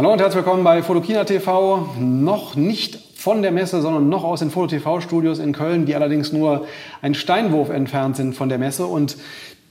Hallo und herzlich willkommen bei Fotokina TV. Noch nicht von der Messe, sondern noch aus den Foto TV Studios in Köln, die allerdings nur ein Steinwurf entfernt sind von der Messe und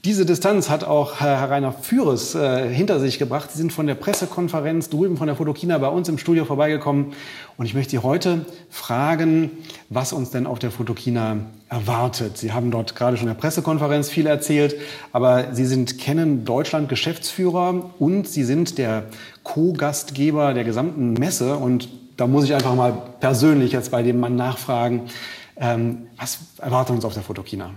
diese Distanz hat auch Herr Rainer Führes äh, hinter sich gebracht. Sie sind von der Pressekonferenz drüben von der Fotokina bei uns im Studio vorbeigekommen. Und ich möchte Sie heute fragen, was uns denn auf der Fotokina erwartet. Sie haben dort gerade schon in der Pressekonferenz viel erzählt, aber Sie sind Kennen Deutschland Geschäftsführer und Sie sind der Co-Gastgeber der gesamten Messe. Und da muss ich einfach mal persönlich jetzt bei dem Mann nachfragen, ähm, was erwartet uns auf der Fotokina?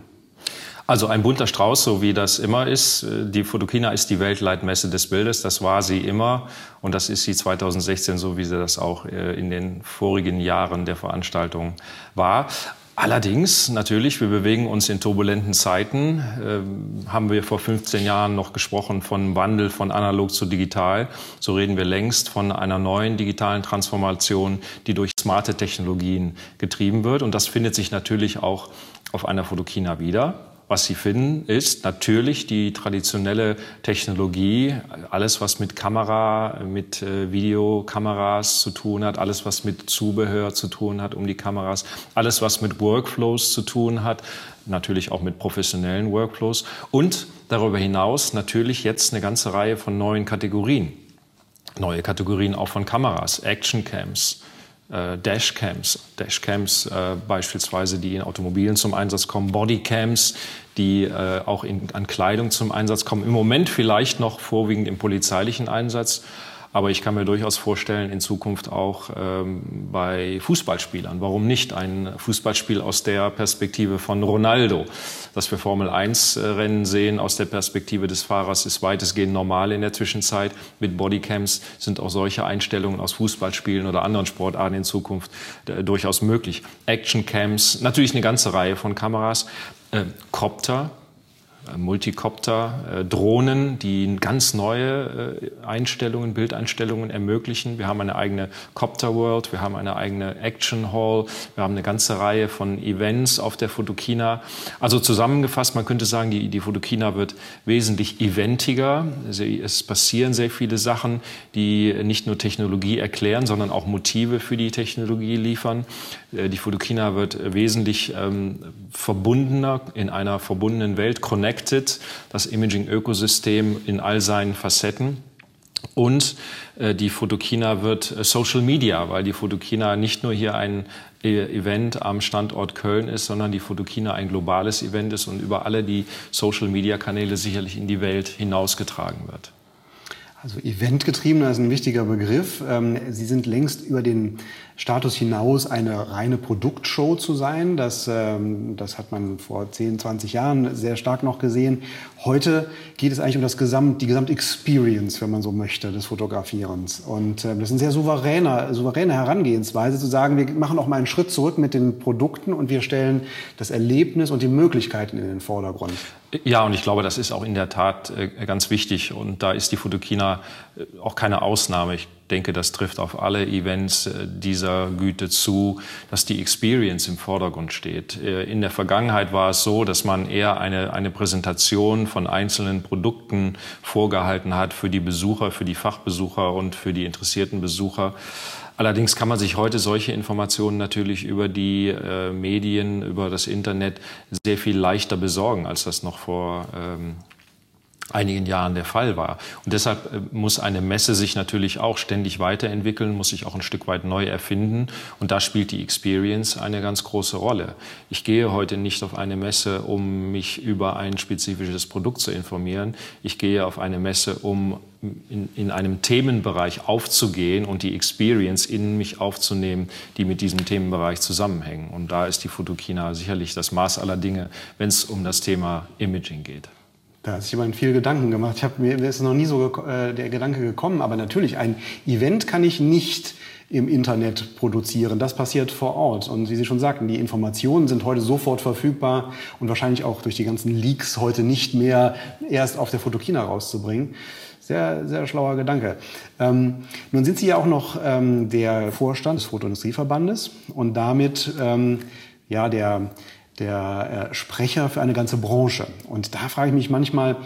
Also ein bunter Strauß, so wie das immer ist. Die Fotokina ist die Weltleitmesse des Bildes. Das war sie immer und das ist sie 2016, so wie sie das auch äh, in den vorigen Jahren der Veranstaltung war. Allerdings, natürlich, wir bewegen uns in turbulenten Zeiten. Ähm, haben wir vor 15 Jahren noch gesprochen von Wandel von analog zu digital. So reden wir längst von einer neuen digitalen Transformation, die durch smarte Technologien getrieben wird. Und das findet sich natürlich auch auf einer Fotokina wieder. Was Sie finden, ist natürlich die traditionelle Technologie, alles was mit Kamera, mit äh, Videokameras zu tun hat, alles was mit Zubehör zu tun hat um die Kameras, alles was mit Workflows zu tun hat, natürlich auch mit professionellen Workflows und darüber hinaus natürlich jetzt eine ganze Reihe von neuen Kategorien. Neue Kategorien auch von Kameras, Actioncams, Dashcams, Dashcams äh, beispielsweise, die in Automobilen zum Einsatz kommen, Bodycams, die äh, auch in, an Kleidung zum Einsatz kommen. Im Moment vielleicht noch vorwiegend im polizeilichen Einsatz. Aber ich kann mir durchaus vorstellen, in Zukunft auch ähm, bei Fußballspielern. Warum nicht ein Fußballspiel aus der Perspektive von Ronaldo? Dass wir Formel 1 äh, Rennen sehen aus der Perspektive des Fahrers ist weitestgehend normal in der Zwischenzeit. Mit Bodycams sind auch solche Einstellungen aus Fußballspielen oder anderen Sportarten in Zukunft äh, durchaus möglich. Actioncams, natürlich eine ganze Reihe von Kameras. Äh, Copter, Multicopter, äh, Drohnen, die ganz neue äh, Einstellungen, Bildeinstellungen ermöglichen. Wir haben eine eigene Copter World, wir haben eine eigene Action Hall, wir haben eine ganze Reihe von Events auf der Fotokina. Also zusammengefasst, man könnte sagen, die, die Fotokina wird wesentlich eventiger. Es passieren sehr viele Sachen, die nicht nur Technologie erklären, sondern auch Motive für die Technologie liefern. Die Fotokina wird wesentlich ähm, verbundener in einer verbundenen Welt, connected Connected, das Imaging-Ökosystem in all seinen Facetten. Und äh, die Fotokina wird äh, Social Media, weil die Fotokina nicht nur hier ein äh, Event am Standort Köln ist, sondern die Fotokina ein globales Event ist und über alle die Social Media Kanäle sicherlich in die Welt hinausgetragen wird. Also eventgetriebener ist ein wichtiger Begriff. Ähm, Sie sind längst über den Status hinaus, eine reine Produktshow zu sein. Das, ähm, das hat man vor 10, 20 Jahren sehr stark noch gesehen. Heute geht es eigentlich um das Gesamt, die Gesamtexperience, wenn man so möchte, des Fotografierens. Und ähm, das ist eine sehr souveräne, souveräne Herangehensweise, zu sagen, wir machen auch mal einen Schritt zurück mit den Produkten und wir stellen das Erlebnis und die Möglichkeiten in den Vordergrund. Ja, und ich glaube, das ist auch in der Tat äh, ganz wichtig. Und da ist die Fotokina äh, auch keine Ausnahme. Ich denke, das trifft auf alle Events äh, dieser Güte zu, dass die Experience im Vordergrund steht. In der Vergangenheit war es so, dass man eher eine, eine Präsentation von einzelnen Produkten vorgehalten hat für die Besucher, für die Fachbesucher und für die interessierten Besucher. Allerdings kann man sich heute solche Informationen natürlich über die äh, Medien, über das Internet sehr viel leichter besorgen, als das noch vor ähm, einigen Jahren der Fall war. Und deshalb äh, muss eine Messe sich natürlich auch ständig weiterentwickeln, muss sich auch ein Stück weit neu erfinden. Und da spielt die Experience eine ganz große Rolle. Ich gehe heute nicht auf eine Messe, um mich über ein spezifisches Produkt zu informieren. Ich gehe auf eine Messe, um in, in einem Themenbereich aufzugehen und die Experience in mich aufzunehmen, die mit diesem Themenbereich zusammenhängen. Und da ist die Fotokina sicherlich das Maß aller Dinge, wenn es um das Thema Imaging geht. Da hat sich jemand viel Gedanken gemacht. Ich hab, mir ist noch nie so äh, der Gedanke gekommen, aber natürlich, ein Event kann ich nicht im Internet produzieren. Das passiert vor Ort. Und wie Sie schon sagten, die Informationen sind heute sofort verfügbar und wahrscheinlich auch durch die ganzen Leaks heute nicht mehr erst auf der Fotokina rauszubringen. Sehr, sehr schlauer Gedanke. Ähm, nun sind Sie ja auch noch ähm, der Vorstand des Fotoindustrieverbandes und damit ähm, ja der der äh, Sprecher für eine ganze Branche. Und da frage ich mich manchmal,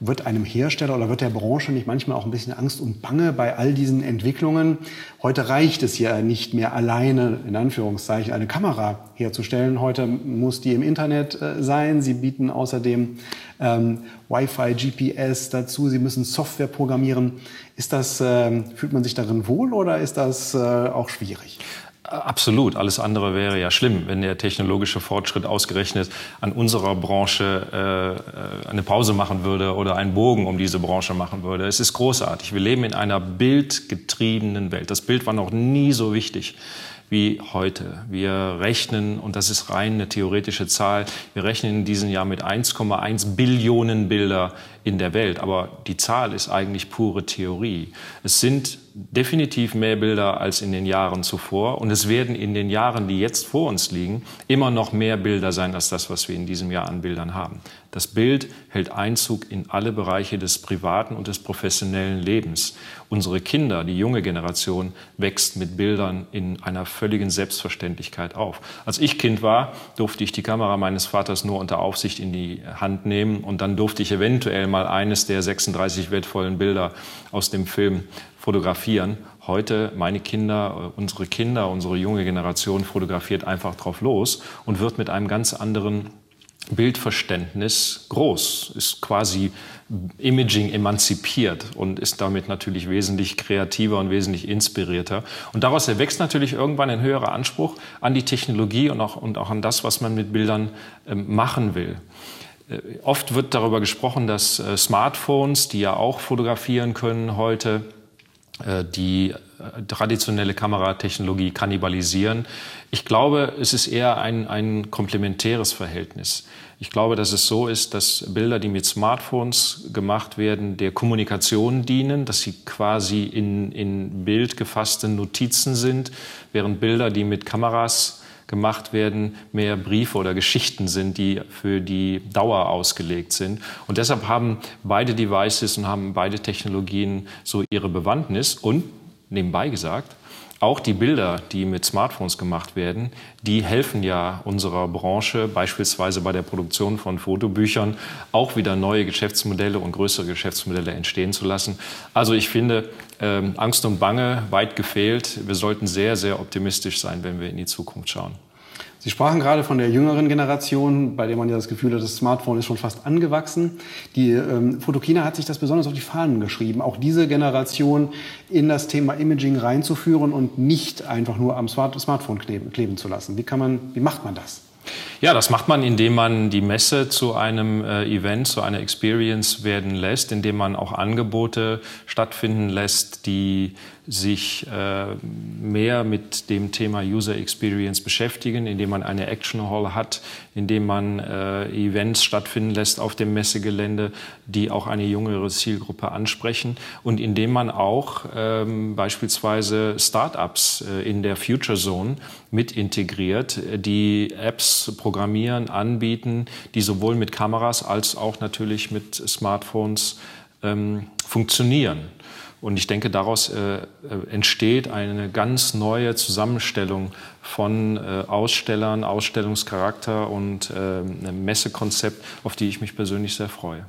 wird einem Hersteller oder wird der Branche nicht manchmal auch ein bisschen Angst und Bange bei all diesen Entwicklungen? Heute reicht es ja nicht mehr alleine, in Anführungszeichen, eine Kamera herzustellen. Heute muss die im Internet äh, sein. Sie bieten außerdem ähm, Wi-Fi, GPS dazu. Sie müssen Software programmieren. Ist das, äh, fühlt man sich darin wohl oder ist das äh, auch schwierig? Absolut. Alles andere wäre ja schlimm, wenn der technologische Fortschritt ausgerechnet an unserer Branche äh, eine Pause machen würde oder einen Bogen um diese Branche machen würde. Es ist großartig. Wir leben in einer bildgetriebenen Welt. Das Bild war noch nie so wichtig wie heute. Wir rechnen, und das ist rein eine theoretische Zahl, wir rechnen in diesem Jahr mit 1,1 Billionen Bilder in der Welt. Aber die Zahl ist eigentlich pure Theorie. Es sind definitiv mehr Bilder als in den Jahren zuvor. Und es werden in den Jahren, die jetzt vor uns liegen, immer noch mehr Bilder sein als das, was wir in diesem Jahr an Bildern haben. Das Bild hält Einzug in alle Bereiche des privaten und des professionellen Lebens. Unsere Kinder, die junge Generation, wächst mit Bildern in einer völligen Selbstverständlichkeit auf. Als ich Kind war, durfte ich die Kamera meines Vaters nur unter Aufsicht in die Hand nehmen und dann durfte ich eventuell mal eines der 36 wertvollen Bilder aus dem Film fotografieren. Heute meine Kinder, äh, unsere Kinder, unsere junge Generation fotografiert einfach drauf los und wird mit einem ganz anderen Bildverständnis groß, ist quasi Imaging emanzipiert und ist damit natürlich wesentlich kreativer und wesentlich inspirierter. Und daraus erwächst natürlich irgendwann ein höherer Anspruch an die Technologie und auch, und auch an das, was man mit Bildern äh, machen will. Äh, oft wird darüber gesprochen, dass äh, Smartphones, die ja auch fotografieren können heute, äh, die traditionelle Kameratechnologie kannibalisieren. Ich glaube, es ist eher ein, ein komplementäres Verhältnis. Ich glaube, dass es so ist, dass Bilder, die mit Smartphones gemacht werden, der Kommunikation dienen, dass sie quasi in, in Bild gefasste Notizen sind, während Bilder, die mit Kameras gemacht werden, mehr Briefe oder Geschichten sind, die für die Dauer ausgelegt sind. Und deshalb haben beide Devices und haben beide Technologien so ihre Bewandtnis. Und nebenbei gesagt, auch die Bilder, die mit Smartphones gemacht werden, die helfen ja unserer Branche, beispielsweise bei der Produktion von Fotobüchern, auch wieder neue Geschäftsmodelle und größere Geschäftsmodelle entstehen zu lassen. Also ich finde, ähm, Angst und Bange weit gefehlt. Wir sollten sehr, sehr optimistisch sein, wenn wir in die Zukunft schauen. Sie sprachen gerade von der jüngeren Generation, bei der man ja das Gefühl hat, das Smartphone ist schon fast angewachsen. Die ähm, Fotokina hat sich das besonders auf die Fahnen geschrieben, auch diese Generation in das Thema Imaging reinzuführen und nicht einfach nur am Smart Smartphone kleben, kleben zu lassen. Wie, kann man, wie macht man das? Ja, das macht man, indem man die Messe zu einem äh, Event, zu einer Experience werden lässt, indem man auch Angebote stattfinden lässt, die sich äh, mehr mit dem Thema User Experience beschäftigen, indem man eine Action Hall hat, indem man äh, Events stattfinden lässt auf dem Messegelände, die auch eine jüngere Zielgruppe ansprechen und indem man auch ähm, beispielsweise Startups äh, in der Future Zone mit integriert, die Apps programmieren, anbieten, die sowohl mit Kameras als auch natürlich mit Smartphones ähm, funktionieren. Und ich denke, daraus äh, äh, entsteht eine ganz neue Zusammenstellung von äh, Ausstellern, Ausstellungscharakter und äh, einem Messekonzept, auf die ich mich persönlich sehr freue.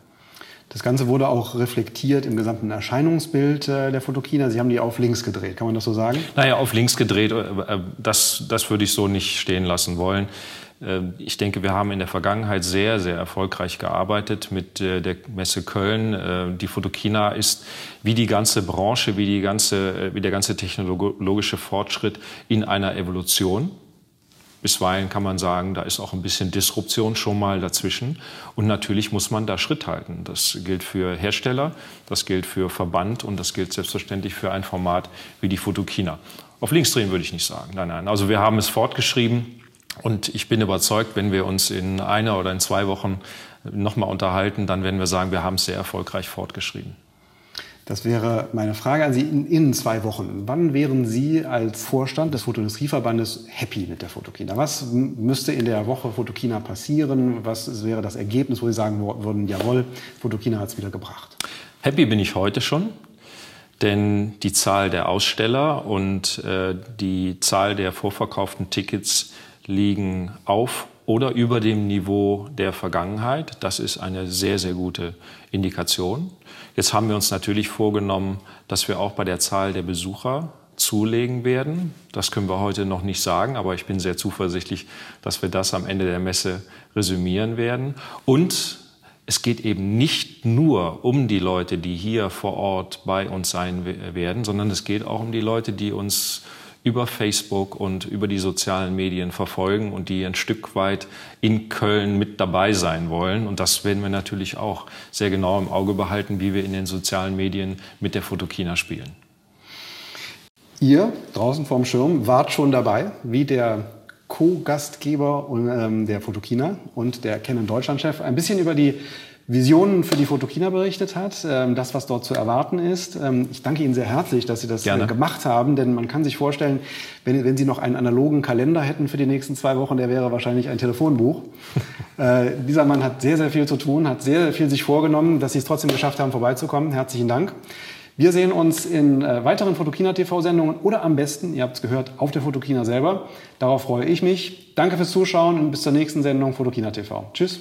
Das Ganze wurde auch reflektiert im gesamten Erscheinungsbild äh, der Fotokina. Sie haben die auf links gedreht, kann man das so sagen? Naja, auf links gedreht, äh, das, das würde ich so nicht stehen lassen wollen. Ähm, ich denke, wir haben in der Vergangenheit sehr, sehr erfolgreich gearbeitet mit äh, der Messe Köln. Äh, die Fotokina ist wie die ganze Branche, wie, die ganze, äh, wie der ganze technologische Fortschritt in einer Evolution. Bisweilen kann man sagen, da ist auch ein bisschen Disruption schon mal dazwischen. Und natürlich muss man da Schritt halten. Das gilt für Hersteller, das gilt für Verband und das gilt selbstverständlich für ein Format wie die Fotokina. Auf links drehen würde ich nicht sagen. Nein, nein. Also wir haben es fortgeschrieben. Und ich bin überzeugt, wenn wir uns in einer oder in zwei Wochen nochmal unterhalten, dann werden wir sagen, wir haben es sehr erfolgreich fortgeschrieben. Das wäre meine Frage an Sie in, in, zwei Wochen. Wann wären Sie als Vorstand des Fotoindustrieverbandes happy mit der Fotokina? Was müsste in der Woche Fotokina passieren? Was wäre das Ergebnis, wo Sie sagen würden, jawohl, Fotokina hat es wieder gebracht? Happy bin ich heute schon, denn die Zahl der Aussteller und äh, die Zahl der vorverkauften Tickets liegen auf oder über dem Niveau der Vergangenheit. Das ist eine sehr, sehr gute Indikation. Jetzt haben wir uns natürlich vorgenommen, dass wir auch bei der Zahl der Besucher zulegen werden. Das können wir heute noch nicht sagen, aber ich bin sehr zuversichtlich, dass wir das am Ende der Messe resümieren werden. Und es geht eben nicht nur um die Leute, die hier vor Ort bei uns sein werden, sondern es geht auch um die Leute, die uns über Facebook und über die sozialen Medien verfolgen und die ein Stück weit in Köln mit dabei sein wollen. Und das werden wir natürlich auch sehr genau im Auge behalten, wie wir in den sozialen Medien mit der Fotokina spielen. Ihr draußen vorm Schirm wart schon dabei, wie der Co-Gastgeber ähm, der Fotokina und der Canon Deutschland-Chef ein bisschen über die Visionen für die Fotokina berichtet hat, ähm, das, was dort zu erwarten ist. Ähm, ich danke Ihnen sehr herzlich, dass Sie das äh, Gerne. gemacht haben, denn man kann sich vorstellen, wenn, wenn Sie noch einen analogen Kalender hätten für die nächsten zwei Wochen, der wäre wahrscheinlich ein Telefonbuch. äh, dieser Mann hat sehr, sehr viel zu tun, hat sehr, sehr viel sich vorgenommen, dass Sie es trotzdem geschafft haben, vorbeizukommen. Herzlichen Dank. Wir sehen uns in äh, weiteren Fotokina TV-Sendungen oder am besten, ihr habt es gehört, auf der Fotokina selber. Darauf freue ich mich. Danke fürs Zuschauen und bis zur nächsten Sendung Fotokina TV. Tschüss.